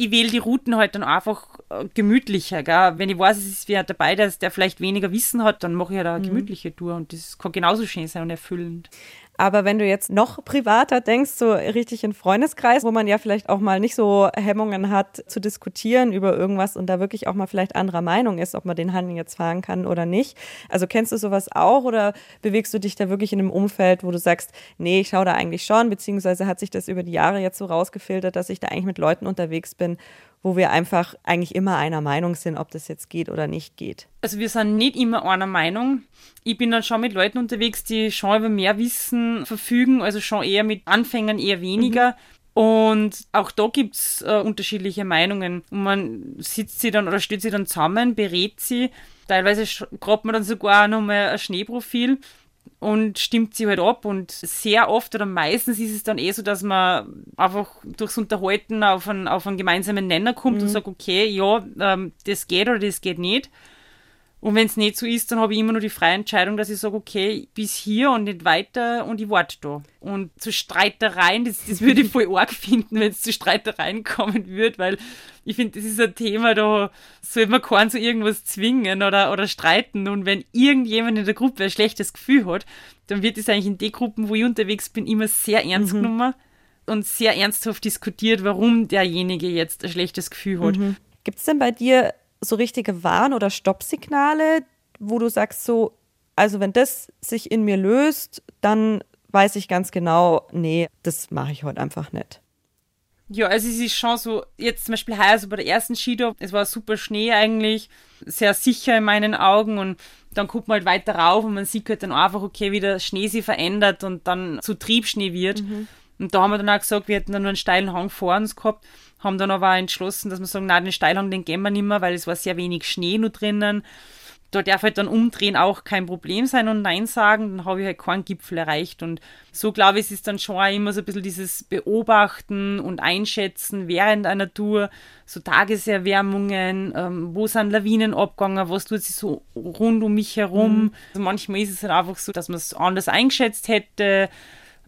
ich wähle die Routen halt dann einfach äh, gemütlicher. Gell? Wenn ich weiß, es ist wer dabei, der, der vielleicht weniger Wissen hat, dann mache ich halt eine mhm. gemütliche Tour und das kann genauso schön sein und erfüllend. Aber wenn du jetzt noch privater denkst, so richtig in Freundeskreis, wo man ja vielleicht auch mal nicht so Hemmungen hat zu diskutieren über irgendwas und da wirklich auch mal vielleicht anderer Meinung ist, ob man den Handel jetzt fahren kann oder nicht. Also kennst du sowas auch oder bewegst du dich da wirklich in einem Umfeld, wo du sagst, nee, ich schaue da eigentlich schon, beziehungsweise hat sich das über die Jahre jetzt so rausgefiltert, dass ich da eigentlich mit Leuten unterwegs bin, wo wir einfach eigentlich immer einer Meinung sind, ob das jetzt geht oder nicht geht. Also wir sind nicht immer einer Meinung. Ich bin dann schon mit Leuten unterwegs, die schon über mehr Wissen verfügen, also schon eher mit Anfängern eher weniger. Mhm. Und auch da gibt es äh, unterschiedliche Meinungen. Und man sitzt sie dann oder steht sie dann zusammen, berät sie. Teilweise grabt man dann sogar nochmal ein Schneeprofil und stimmt sie halt ab. Und sehr oft oder meistens ist es dann eh so, dass man einfach durchs Unterhalten auf einen, auf einen gemeinsamen Nenner kommt mhm. und sagt, okay, ja, ähm, das geht oder das geht nicht. Und wenn es nicht so ist, dann habe ich immer nur die freie Entscheidung, dass ich sage, okay, bis hier und nicht weiter und ich warte da. Und zu Streitereien, das, das würde ich voll *laughs* arg finden, wenn es zu Streitereien kommen würde, weil ich finde, das ist ein Thema, da soll man keinen zu irgendwas zwingen oder, oder streiten. Und wenn irgendjemand in der Gruppe ein schlechtes Gefühl hat, dann wird es eigentlich in den Gruppen, wo ich unterwegs bin, immer sehr ernst mhm. genommen und sehr ernsthaft diskutiert, warum derjenige jetzt ein schlechtes Gefühl hat. Mhm. Gibt es denn bei dir so richtige Warn- oder Stoppsignale, wo du sagst so, also wenn das sich in mir löst, dann weiß ich ganz genau, nee, das mache ich heute einfach nicht. Ja, also es ist schon so, jetzt zum Beispiel heuer, also bei der ersten Skido, es war super Schnee eigentlich, sehr sicher in meinen Augen und dann guckt man halt weiter rauf und man sieht halt dann einfach, okay, wie der Schnee sich verändert und dann zu Triebschnee wird. Mhm. Und da haben wir dann auch gesagt, wir hätten dann nur einen steilen Hang vor uns gehabt haben dann aber entschlossen, dass wir sagen, nein, den Steilhang, den gehen wir nicht mehr, weil es war sehr wenig Schnee nur drinnen. Da darf halt dann umdrehen auch kein Problem sein und Nein sagen, dann habe ich halt keinen Gipfel erreicht. Und so glaube ich, es ist dann schon auch immer so ein bisschen dieses Beobachten und Einschätzen während einer Tour, so Tageserwärmungen, ähm, wo sind Lawinen abgegangen, was tut sich so rund um mich herum. Mhm. Also manchmal ist es halt einfach so, dass man es anders eingeschätzt hätte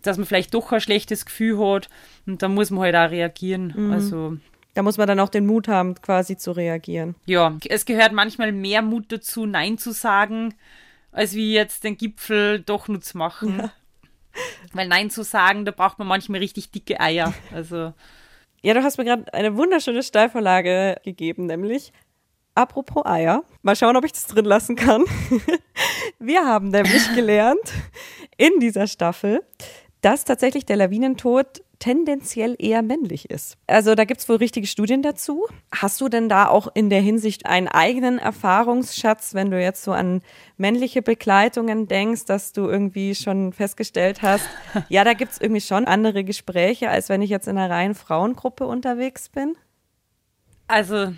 dass man vielleicht doch ein schlechtes Gefühl hat und da muss man halt auch reagieren. Mhm. Also da muss man dann auch den Mut haben, quasi zu reagieren. Ja, es gehört manchmal mehr Mut dazu, Nein zu sagen, als wie jetzt den Gipfel doch nur zu machen. Ja. *laughs* Weil Nein zu sagen, da braucht man manchmal richtig dicke Eier. Also. *laughs* Ja, du hast mir gerade eine wunderschöne Steilvorlage gegeben, nämlich apropos Eier. Mal schauen, ob ich das drin lassen kann. *laughs* Wir haben nämlich gelernt in dieser Staffel, dass tatsächlich der Lawinentod tendenziell eher männlich ist. Also da gibt es wohl richtige Studien dazu. Hast du denn da auch in der Hinsicht einen eigenen Erfahrungsschatz, wenn du jetzt so an männliche Begleitungen denkst, dass du irgendwie schon festgestellt hast, *laughs* ja, da gibt es irgendwie schon andere Gespräche, als wenn ich jetzt in einer reinen Frauengruppe unterwegs bin? Also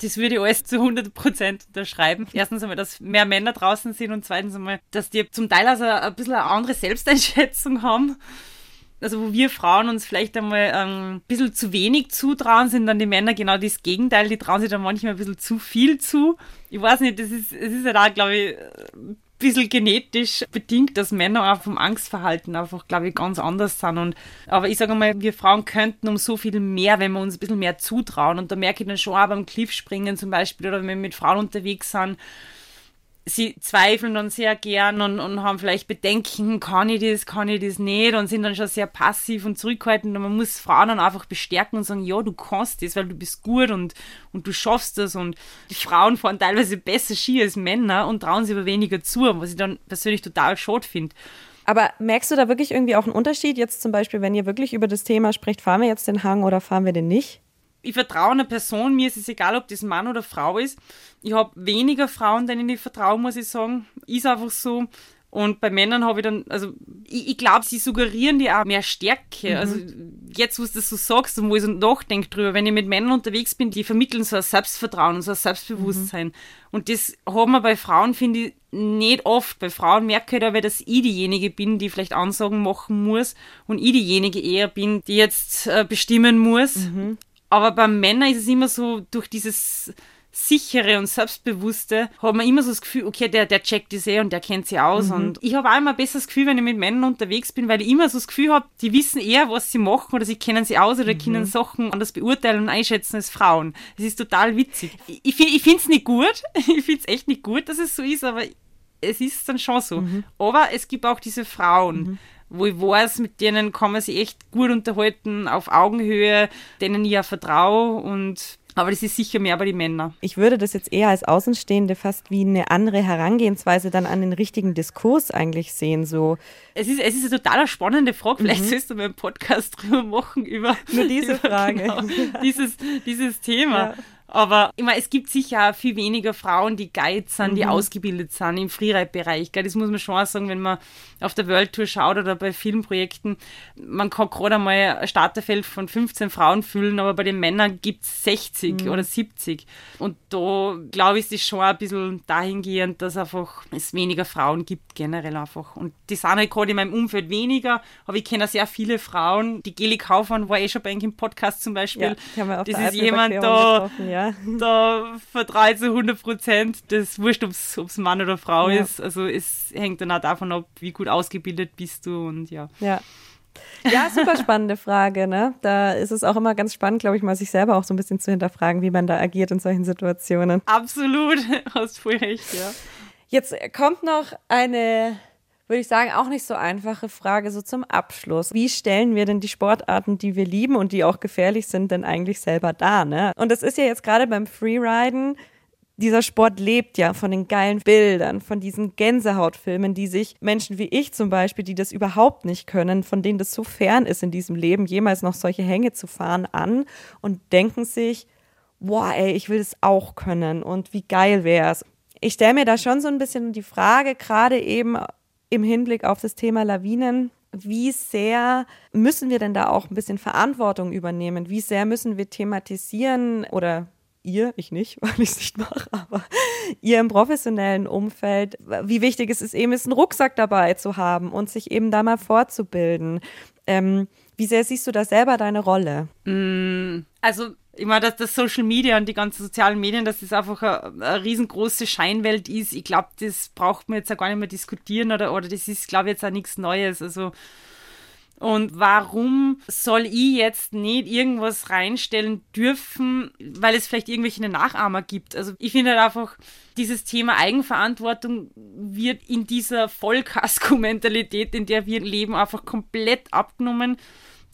das würde ich alles zu 100 Prozent unterschreiben. Erstens einmal, dass mehr Männer draußen sind und zweitens einmal, dass die zum Teil also ein bisschen eine andere Selbsteinschätzung haben. Also wo wir Frauen uns vielleicht einmal ähm, ein bisschen zu wenig zutrauen, sind dann die Männer genau das Gegenteil. Die trauen sich dann manchmal ein bisschen zu viel zu. Ich weiß nicht, das ist, es ist ja da, glaube ich, bisschen genetisch bedingt, dass Männer auch vom Angstverhalten einfach, glaube ich, ganz anders sind. Und, aber ich sage mal, wir Frauen könnten um so viel mehr, wenn wir uns ein bisschen mehr zutrauen. Und da merke ich dann schon auch beim Cliffspringen zum Beispiel oder wenn wir mit Frauen unterwegs sind, sie zweifeln dann sehr gern und, und haben vielleicht Bedenken, kann ich das, kann ich das nicht und sind dann schon sehr passiv und zurückhaltend und man muss Frauen dann einfach bestärken und sagen, ja, du kannst das, weil du bist gut und, und du schaffst das und die Frauen fahren teilweise besser Ski als Männer und trauen sich aber weniger zu, was ich dann persönlich total schade finde. Aber merkst du da wirklich irgendwie auch einen Unterschied? Jetzt zum Beispiel, wenn ihr wirklich über das Thema spricht, fahren wir jetzt den Hang oder fahren wir den nicht? Ich vertraue einer Person, mir ist es egal, ob das Mann oder Frau ist. Ich habe weniger Frauen, denen ich vertraue, muss ich sagen. Ist einfach so. Und bei Männern habe ich dann, also ich, ich glaube, sie suggerieren dir auch mehr Stärke. Mhm. Also jetzt, wo du das so sagst und wo ich so nachdenke drüber, wenn ich mit Männern unterwegs bin, die vermitteln so ein Selbstvertrauen und so ein Selbstbewusstsein. Mhm. Und das haben wir bei Frauen, finde ich, nicht oft. Bei Frauen merke ich aber, dass ich diejenige bin, die vielleicht Ansagen machen muss und ich diejenige eher bin, die jetzt äh, bestimmen muss. Mhm. Aber bei Männern ist es immer so, durch dieses sichere und selbstbewusste, hat man immer so das Gefühl, okay, der, der checkt die eh und der kennt sie aus. Mhm. Und ich habe auch immer ein besseres Gefühl, wenn ich mit Männern unterwegs bin, weil ich immer so das Gefühl habe, die wissen eher, was sie machen oder sie kennen sie aus oder mhm. können Sachen anders beurteilen und einschätzen als Frauen. Das ist total witzig. Ich, ich, ich finde es nicht gut. *laughs* Ich finde es echt nicht gut, dass es so ist, aber es ist dann schon so. Mhm. Aber es gibt auch diese Frauen. Mhm wo ich weiß, mit denen kann man sich echt gut unterhalten, auf Augenhöhe, denen ich ja vertraue und aber das ist sicher mehr bei den Männern. Ich würde das jetzt eher als Außenstehende fast wie eine andere Herangehensweise dann an den richtigen Diskurs eigentlich sehen. So. Es ist, es ist eine total spannende Frage. Vielleicht mhm. sollst du mal einen Podcast drüber machen über nur diese *laughs* über, Frage. Genau, dieses, dieses Thema. Ja. Aber ich meine, es gibt sicher auch viel weniger Frauen, die Guides sind, die mhm. ausgebildet sind im Freeride-Bereich. Das muss man schon sagen, wenn man auf der World Tour schaut oder bei Filmprojekten. Man kann gerade einmal ein Starterfeld von 15 Frauen füllen, aber bei den Männern gibt es 60 mhm. oder 70. Und da, glaube ich, ist es schon ein bisschen dahingehend, dass einfach es weniger Frauen gibt, generell einfach. Und die sind halt gerade in meinem Umfeld weniger, aber ich kenne sehr viele Frauen. Die Geli Kaufmann war eh schon bei im Podcast zum Beispiel. Ja, das ist jemand da, ja *laughs* da vertraue ich zu 100 Prozent. Das wurscht, ob es Mann oder Frau ja. ist. Also es hängt dann auch davon ab, wie gut ausgebildet bist du und ja. Ja. Ja, super spannende Frage. Ne? Da ist es auch immer ganz spannend, glaube ich, mal sich selber auch so ein bisschen zu hinterfragen, wie man da agiert in solchen Situationen. Absolut, *laughs* hast voll recht, ja. Jetzt kommt noch eine würde ich sagen, auch nicht so einfache Frage so zum Abschluss. Wie stellen wir denn die Sportarten, die wir lieben und die auch gefährlich sind, denn eigentlich selber dar? Ne? Und das ist ja jetzt gerade beim Freeriden dieser Sport lebt ja von den geilen Bildern, von diesen Gänsehautfilmen, die sich Menschen wie ich zum Beispiel, die das überhaupt nicht können, von denen das so fern ist in diesem Leben, jemals noch solche Hänge zu fahren, an und denken sich, boah, ey, ich will das auch können und wie geil wär's. Ich stelle mir da schon so ein bisschen die Frage, gerade eben im Hinblick auf das Thema Lawinen, wie sehr müssen wir denn da auch ein bisschen Verantwortung übernehmen? Wie sehr müssen wir thematisieren oder ihr, ich nicht, *laughs* weil ich es nicht mache, aber ihr im professionellen Umfeld, wie wichtig es ist, eben ist, einen Rucksack dabei zu haben und sich eben da mal fortzubilden. Ähm, wie sehr siehst du da selber deine Rolle? Mm, also ich meine, dass das Social Media und die ganzen sozialen Medien, dass das einfach eine, eine riesengroße Scheinwelt ist. Ich glaube, das braucht man jetzt auch gar nicht mehr diskutieren oder, oder das ist, glaube ich, jetzt auch nichts Neues. Also, und warum soll ich jetzt nicht irgendwas reinstellen dürfen, weil es vielleicht irgendwelche Nachahmer gibt? Also ich finde halt einfach, dieses Thema Eigenverantwortung wird in dieser Vollkasko-Mentalität, in der wir leben, einfach komplett abgenommen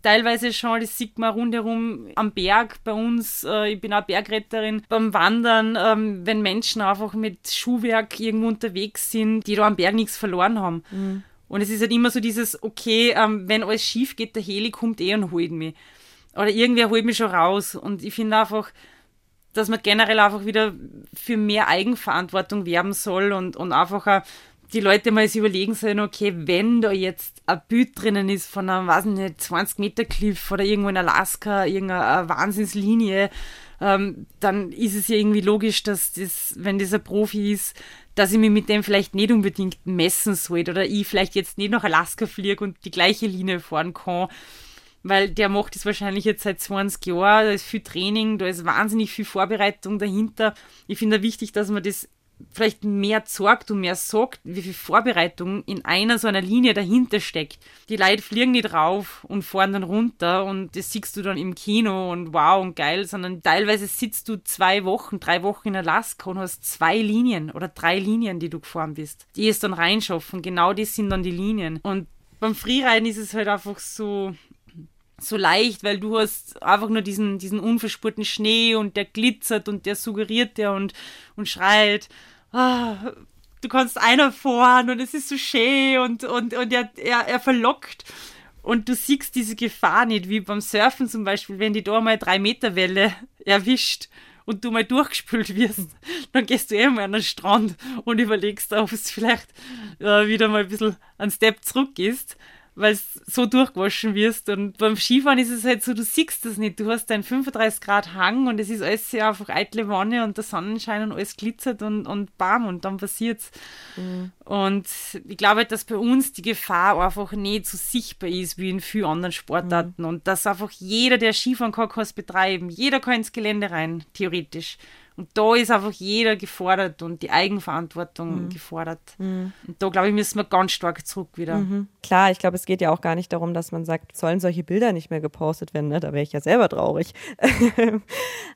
teilweise schon, das sieht man rundherum am Berg bei uns. Äh, ich bin auch Bergretterin. Beim Wandern, ähm, wenn Menschen einfach mit Schuhwerk irgendwo unterwegs sind, die da am Berg nichts verloren haben. Mhm. Und es ist halt immer so dieses, okay, ähm, wenn alles schief geht, der Heli kommt eh und holt mich. Oder irgendwer holt mich schon raus. Und ich finde einfach, dass man generell einfach wieder für mehr Eigenverantwortung werben soll und, und einfach auch die Leute mal überlegen sollen, okay, wenn da jetzt ein Bild drinnen ist von einem, weiß nicht, 20 Meter Cliff oder irgendwo in Alaska, irgendeine Wahnsinnslinie, ähm, dann ist es ja irgendwie logisch, dass das, wenn das ein Profi ist, dass ich mich mit dem vielleicht nicht unbedingt messen sollte oder ich vielleicht jetzt nicht nach Alaska fliege und die gleiche Linie fahren kann, weil der macht das wahrscheinlich jetzt seit 20 Jahren, da ist viel Training, da ist wahnsinnig viel Vorbereitung dahinter. Ich finde wichtig, dass man das vielleicht mehr sorgt und mehr sagt, wie viel Vorbereitung in einer so einer Linie dahinter steckt. Die Leute fliegen nicht rauf und fahren dann runter und das siehst du dann im Kino und wow und geil, sondern teilweise sitzt du zwei Wochen, drei Wochen in Alaska und hast zwei Linien oder drei Linien, die du gefahren bist. Die es dann reinschaffen. Genau das sind dann die Linien. Und beim Freeriden ist es halt einfach so, so leicht, weil du hast einfach nur diesen, diesen unverspurten Schnee und der glitzert und der suggeriert dir und, und schreit. Ah, du kannst einer fahren und es ist so schön und, und, und er, er, er verlockt. Und du siehst diese Gefahr nicht, wie beim Surfen zum Beispiel, wenn die da mal drei Meter Welle erwischt und du mal durchgespült wirst, *laughs* dann gehst du eh mal an den Strand und überlegst, ob es vielleicht äh, wieder mal ein bisschen ein Step zurück ist weil es so durchgewaschen wirst. Und beim Skifahren ist es halt so, du siehst das nicht. Du hast deinen 35 Grad Hang und es ist alles sehr einfach eitle Wanne und der Sonnenschein und alles glitzert und, und bam und dann passiert's. Mhm. Und ich glaube, halt, dass bei uns die Gefahr einfach nicht so sichtbar ist wie in vielen anderen Sportarten mhm. und dass einfach jeder, der Skifahren kann, kann es betreiben. Jeder kann ins Gelände rein, theoretisch. Und da ist einfach jeder gefordert und die Eigenverantwortung mhm. gefordert. Mhm. Und da, glaube ich, müssen wir ganz stark zurück wieder. Mhm. Klar, ich glaube, es geht ja auch gar nicht darum, dass man sagt, sollen solche Bilder nicht mehr gepostet werden. Ne? Da wäre ich ja selber traurig. *laughs*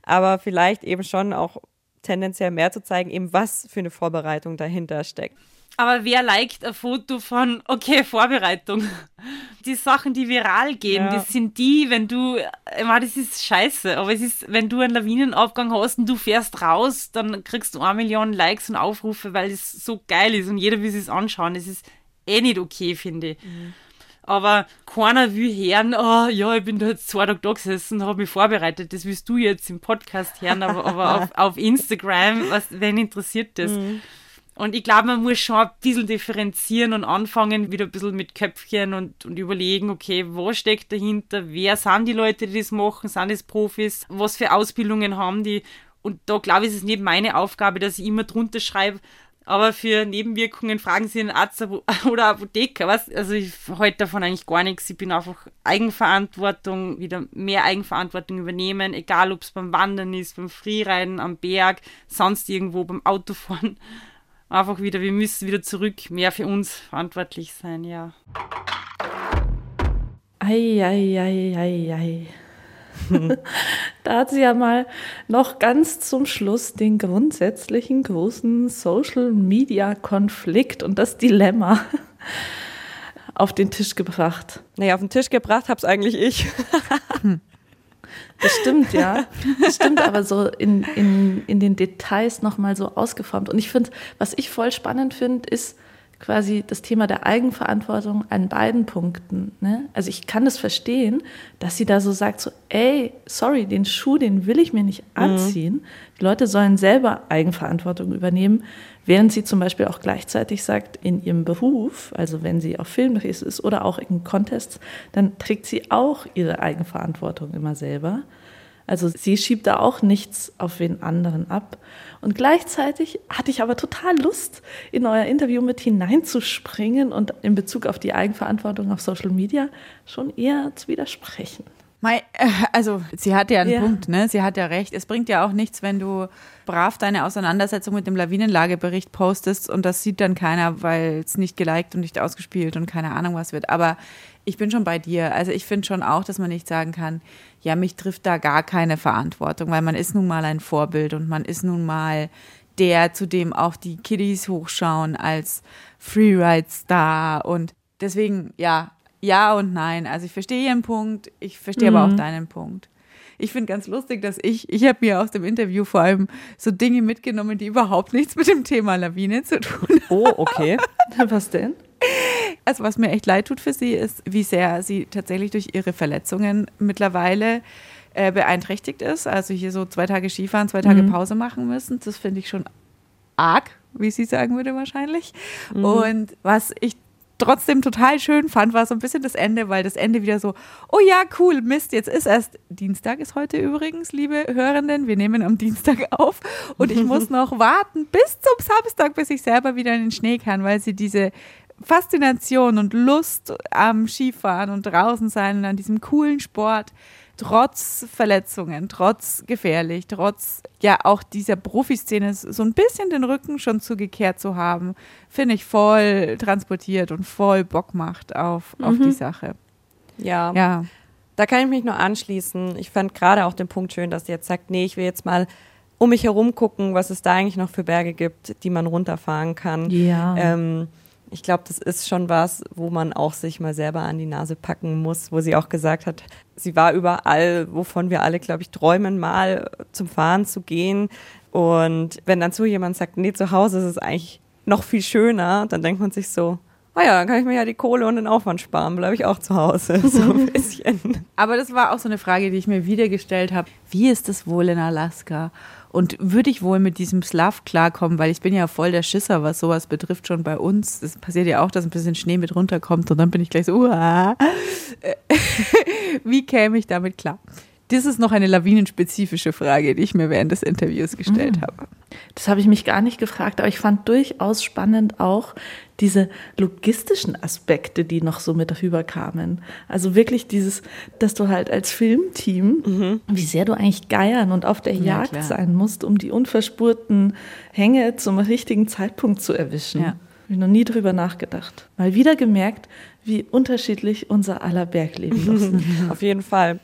Aber vielleicht eben schon auch tendenziell mehr zu zeigen, eben was für eine Vorbereitung dahinter steckt. Aber wer liked ein Foto von, okay, Vorbereitung? Die Sachen, die viral gehen, ja. das sind die, wenn du, ich meine, das ist scheiße, aber es ist, wenn du einen Lawinenaufgang hast und du fährst raus, dann kriegst du eine Million Likes und Aufrufe, weil es so geil ist und jeder will es anschauen. Das ist eh nicht okay, finde ich. Mhm. Aber keiner will hören, oh ja, ich bin da jetzt zwei Tage da gesessen, habe mich vorbereitet. Das willst du jetzt im Podcast hören, aber, aber *laughs* auf, auf Instagram, was, wen interessiert das? Mhm. Und ich glaube, man muss schon ein bisschen differenzieren und anfangen, wieder ein bisschen mit Köpfchen und, und überlegen, okay, was steckt dahinter? Wer sind die Leute, die das machen? Sind das Profis? Was für Ausbildungen haben die? Und da glaube ich, ist es nicht meine Aufgabe, dass ich immer drunter schreibe, aber für Nebenwirkungen fragen Sie einen Arzt oder *laughs* Apotheker. Was? Also ich halte davon eigentlich gar nichts. Ich bin einfach Eigenverantwortung, wieder mehr Eigenverantwortung übernehmen, egal ob es beim Wandern ist, beim Freeriden am Berg, sonst irgendwo beim Autofahren. Einfach wieder, wir müssen wieder zurück, mehr für uns verantwortlich sein, ja. Ei, ei, ei, ei, ei. *laughs* da hat sie ja mal noch ganz zum Schluss den grundsätzlichen großen Social-Media-Konflikt und das Dilemma *laughs* auf den Tisch gebracht. Naja, auf den Tisch gebracht habe es eigentlich ich. *laughs* Das stimmt, ja. Das stimmt, aber so in, in, in den Details nochmal so ausgeformt. Und ich finde, was ich voll spannend finde, ist, quasi das Thema der Eigenverantwortung an beiden Punkten. Ne? Also ich kann das verstehen, dass sie da so sagt, so, ey, sorry, den Schuh, den will ich mir nicht mhm. anziehen. Mhm. Die Leute sollen selber Eigenverantwortung übernehmen, während sie zum Beispiel auch gleichzeitig sagt, in ihrem Beruf, also wenn sie auf Filmdrehs ist oder auch in Contests, dann trägt sie auch ihre Eigenverantwortung immer selber. Also sie schiebt da auch nichts auf wen anderen ab. Und gleichzeitig hatte ich aber total Lust, in euer Interview mit hineinzuspringen und in Bezug auf die Eigenverantwortung auf Social Media schon eher zu widersprechen. Äh, also, sie hat ja einen ja. Punkt, ne? Sie hat ja recht. Es bringt ja auch nichts, wenn du brav deine Auseinandersetzung mit dem Lawinenlagebericht postest und das sieht dann keiner, weil es nicht geliked und nicht ausgespielt und keine Ahnung was wird. Aber ich bin schon bei dir. Also ich finde schon auch, dass man nicht sagen kann, ja, mich trifft da gar keine Verantwortung, weil man ist nun mal ein Vorbild und man ist nun mal der, zu dem auch die Kiddies hochschauen als Freeride-Star und deswegen, ja, ja und nein. Also ich verstehe Ihren Punkt, ich verstehe mhm. aber auch mhm. deinen Punkt. Ich finde ganz lustig, dass ich, ich habe mir aus dem Interview vor allem so Dinge mitgenommen, die überhaupt nichts mit dem Thema Lawine zu tun haben. Oh, okay. *laughs* Was denn? Also was mir echt leid tut für sie, ist, wie sehr sie tatsächlich durch ihre Verletzungen mittlerweile äh, beeinträchtigt ist. Also hier so zwei Tage Skifahren, zwei Tage mhm. Pause machen müssen. Das finde ich schon arg, wie sie sagen würde wahrscheinlich. Mhm. Und was ich trotzdem total schön fand, war so ein bisschen das Ende, weil das Ende wieder so, oh ja, cool, Mist, jetzt ist erst, Dienstag ist heute übrigens, liebe Hörenden, wir nehmen am Dienstag auf und ich *laughs* muss noch warten bis zum Samstag, bis ich selber wieder in den Schnee kann, weil sie diese Faszination und Lust am Skifahren und draußen sein und an diesem coolen Sport, trotz Verletzungen, trotz gefährlich, trotz ja auch dieser Profiszene so ein bisschen den Rücken schon zugekehrt zu haben, finde ich voll transportiert und voll Bock macht auf, mhm. auf die Sache. Ja. Ja. Da kann ich mich nur anschließen. Ich fand gerade auch den Punkt schön, dass sie jetzt sagt, nee, ich will jetzt mal um mich herum gucken, was es da eigentlich noch für Berge gibt, die man runterfahren kann. Ja. Ähm, ich glaube, das ist schon was, wo man auch sich mal selber an die Nase packen muss, wo sie auch gesagt hat, sie war überall, wovon wir alle, glaube ich, träumen, mal zum Fahren zu gehen. Und wenn dann so jemand sagt, nee, zu Hause ist es eigentlich noch viel schöner, dann denkt man sich so, ah ja, dann kann ich mir ja die Kohle und den Aufwand sparen, bleibe ich auch zu Hause, *laughs* so ein bisschen. Aber das war auch so eine Frage, die ich mir wieder gestellt habe. Wie ist es wohl in Alaska? Und würde ich wohl mit diesem Slav klarkommen, weil ich bin ja voll der Schisser, was sowas betrifft, schon bei uns. Es passiert ja auch, dass ein bisschen Schnee mit runterkommt und dann bin ich gleich so, uah. *laughs* wie käme ich damit klar? Das ist noch eine lawinenspezifische Frage, die ich mir während des Interviews gestellt mhm. habe. Das habe ich mich gar nicht gefragt, aber ich fand durchaus spannend auch diese logistischen Aspekte, die noch so mit rüberkamen. Also wirklich dieses, dass du halt als Filmteam, mhm. wie sehr du eigentlich geiern und auf der Jagd klar. sein musst, um die unverspurten Hänge zum richtigen Zeitpunkt zu erwischen. Ja. Habe ich noch nie drüber nachgedacht. Mal wieder gemerkt, wie unterschiedlich unser aller Bergleben *laughs* ist. auf jeden Fall.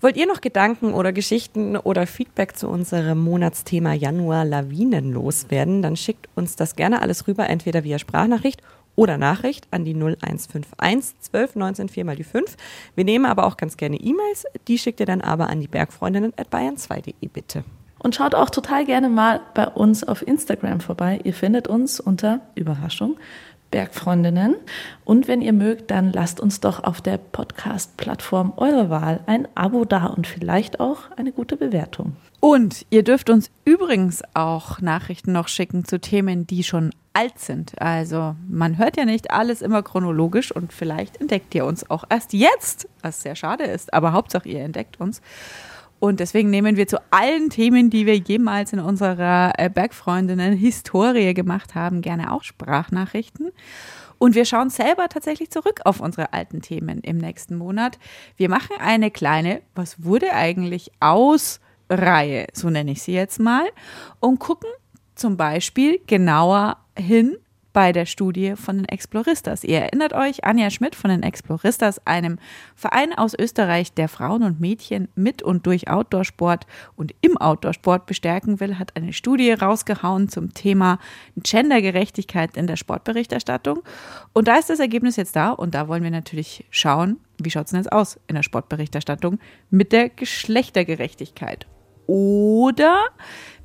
Wollt ihr noch Gedanken oder Geschichten oder Feedback zu unserem Monatsthema Januar Lawinen loswerden? Dann schickt uns das gerne alles rüber, entweder via Sprachnachricht oder Nachricht an die 0151 12 19 4 mal die 5. Wir nehmen aber auch ganz gerne E-Mails. Die schickt ihr dann aber an die Bergfreundinnen at bayern2.de bitte. Und schaut auch total gerne mal bei uns auf Instagram vorbei. Ihr findet uns unter Überraschung Bergfreundinnen. Und wenn ihr mögt, dann lasst uns doch auf der Podcast-Plattform eurer Wahl ein Abo da und vielleicht auch eine gute Bewertung. Und ihr dürft uns übrigens auch Nachrichten noch schicken zu Themen, die schon alt sind. Also man hört ja nicht alles immer chronologisch und vielleicht entdeckt ihr uns auch erst jetzt, was sehr schade ist, aber Hauptsache ihr entdeckt uns. Und deswegen nehmen wir zu allen Themen, die wir jemals in unserer äh, Bergfreundinnen-Historie gemacht haben, gerne auch Sprachnachrichten. Und wir schauen selber tatsächlich zurück auf unsere alten Themen im nächsten Monat. Wir machen eine kleine, was wurde eigentlich aus Reihe, so nenne ich sie jetzt mal, und gucken zum Beispiel genauer hin bei der Studie von den Exploristas. Ihr erinnert euch, Anja Schmidt von den Exploristas, einem Verein aus Österreich, der Frauen und Mädchen mit und durch Outdoorsport und im Outdoorsport bestärken will, hat eine Studie rausgehauen zum Thema Gendergerechtigkeit in der Sportberichterstattung. Und da ist das Ergebnis jetzt da und da wollen wir natürlich schauen, wie schaut es denn jetzt aus in der Sportberichterstattung mit der Geschlechtergerechtigkeit. Oder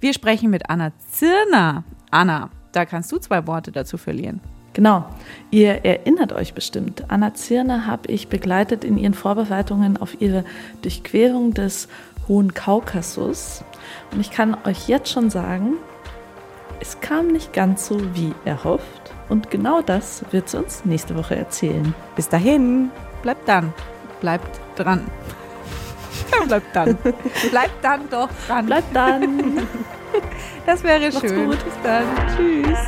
wir sprechen mit Anna Zirner. Anna, da kannst du zwei Worte dazu verlieren. Genau. Ihr erinnert euch bestimmt. Anna Zirner habe ich begleitet in ihren Vorbereitungen auf ihre Durchquerung des Hohen Kaukasus. Und ich kann euch jetzt schon sagen, es kam nicht ganz so wie erhofft. Und genau das wird sie uns nächste Woche erzählen. Bis dahin, bleibt dann, bleibt dran. *laughs* bleibt dann. Bleibt dann doch dran. Bleibt dann. Das wäre Macht's schön. gut. Bis dann. Tschüss.